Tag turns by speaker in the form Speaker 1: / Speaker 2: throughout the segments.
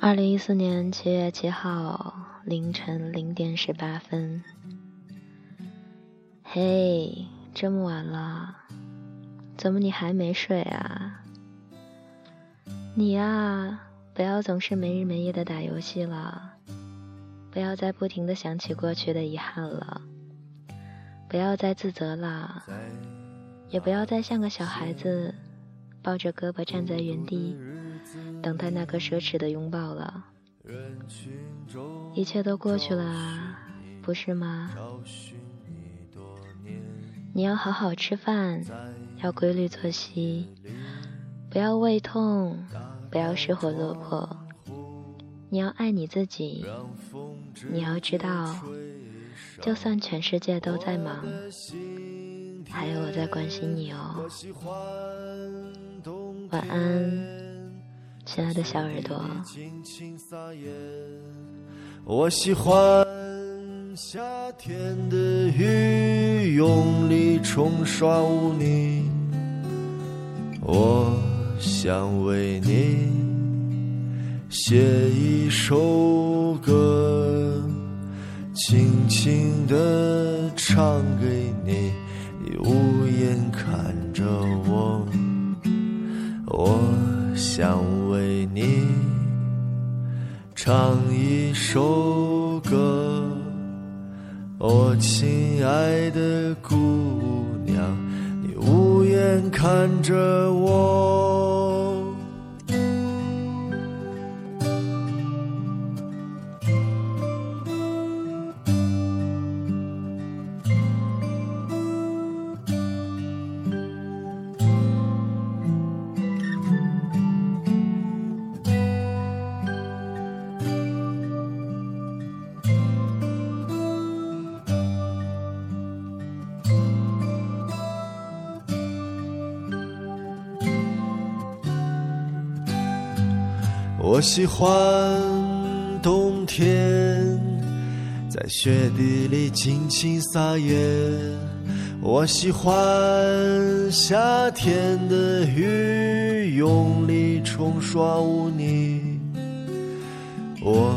Speaker 1: 二零一四年七月七号凌晨零点十八分。嘿，这么晚了，怎么你还没睡啊？你呀，不要总是没日没夜的打游戏了，不要再不停的想起过去的遗憾了，不要再自责了，也不要再像个小孩子，抱着胳膊站在原地。等待那个奢侈的拥抱了，一切都过去了，不是吗？你要好好吃饭，要规律作息，不要胃痛，不要失魂落魄。你要爱你自己，你要知道，就算全世界都在忙，还有我在关心你哦。晚安。亲爱的小耳朵，
Speaker 2: 我喜欢夏天的雨，用力冲刷污泥。我想为你写一首歌，轻轻地唱给你，你无言看着我，我想。为你唱一首歌，我亲爱的姑娘，你无言看着我。我喜欢冬天，在雪地里尽情撒野。我喜欢夏天的雨，用力冲刷污泥。我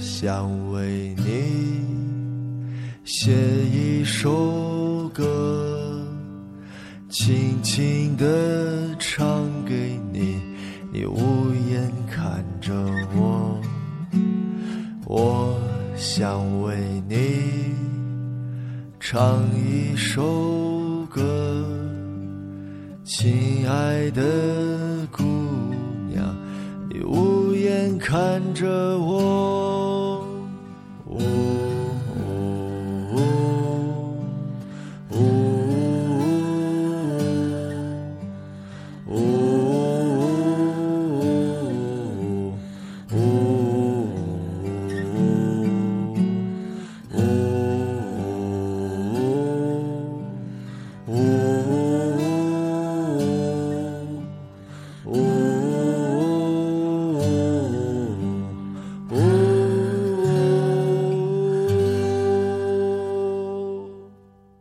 Speaker 2: 想为你写一首歌，轻轻地唱想为你唱一首歌，亲爱的姑娘，你无言看着我。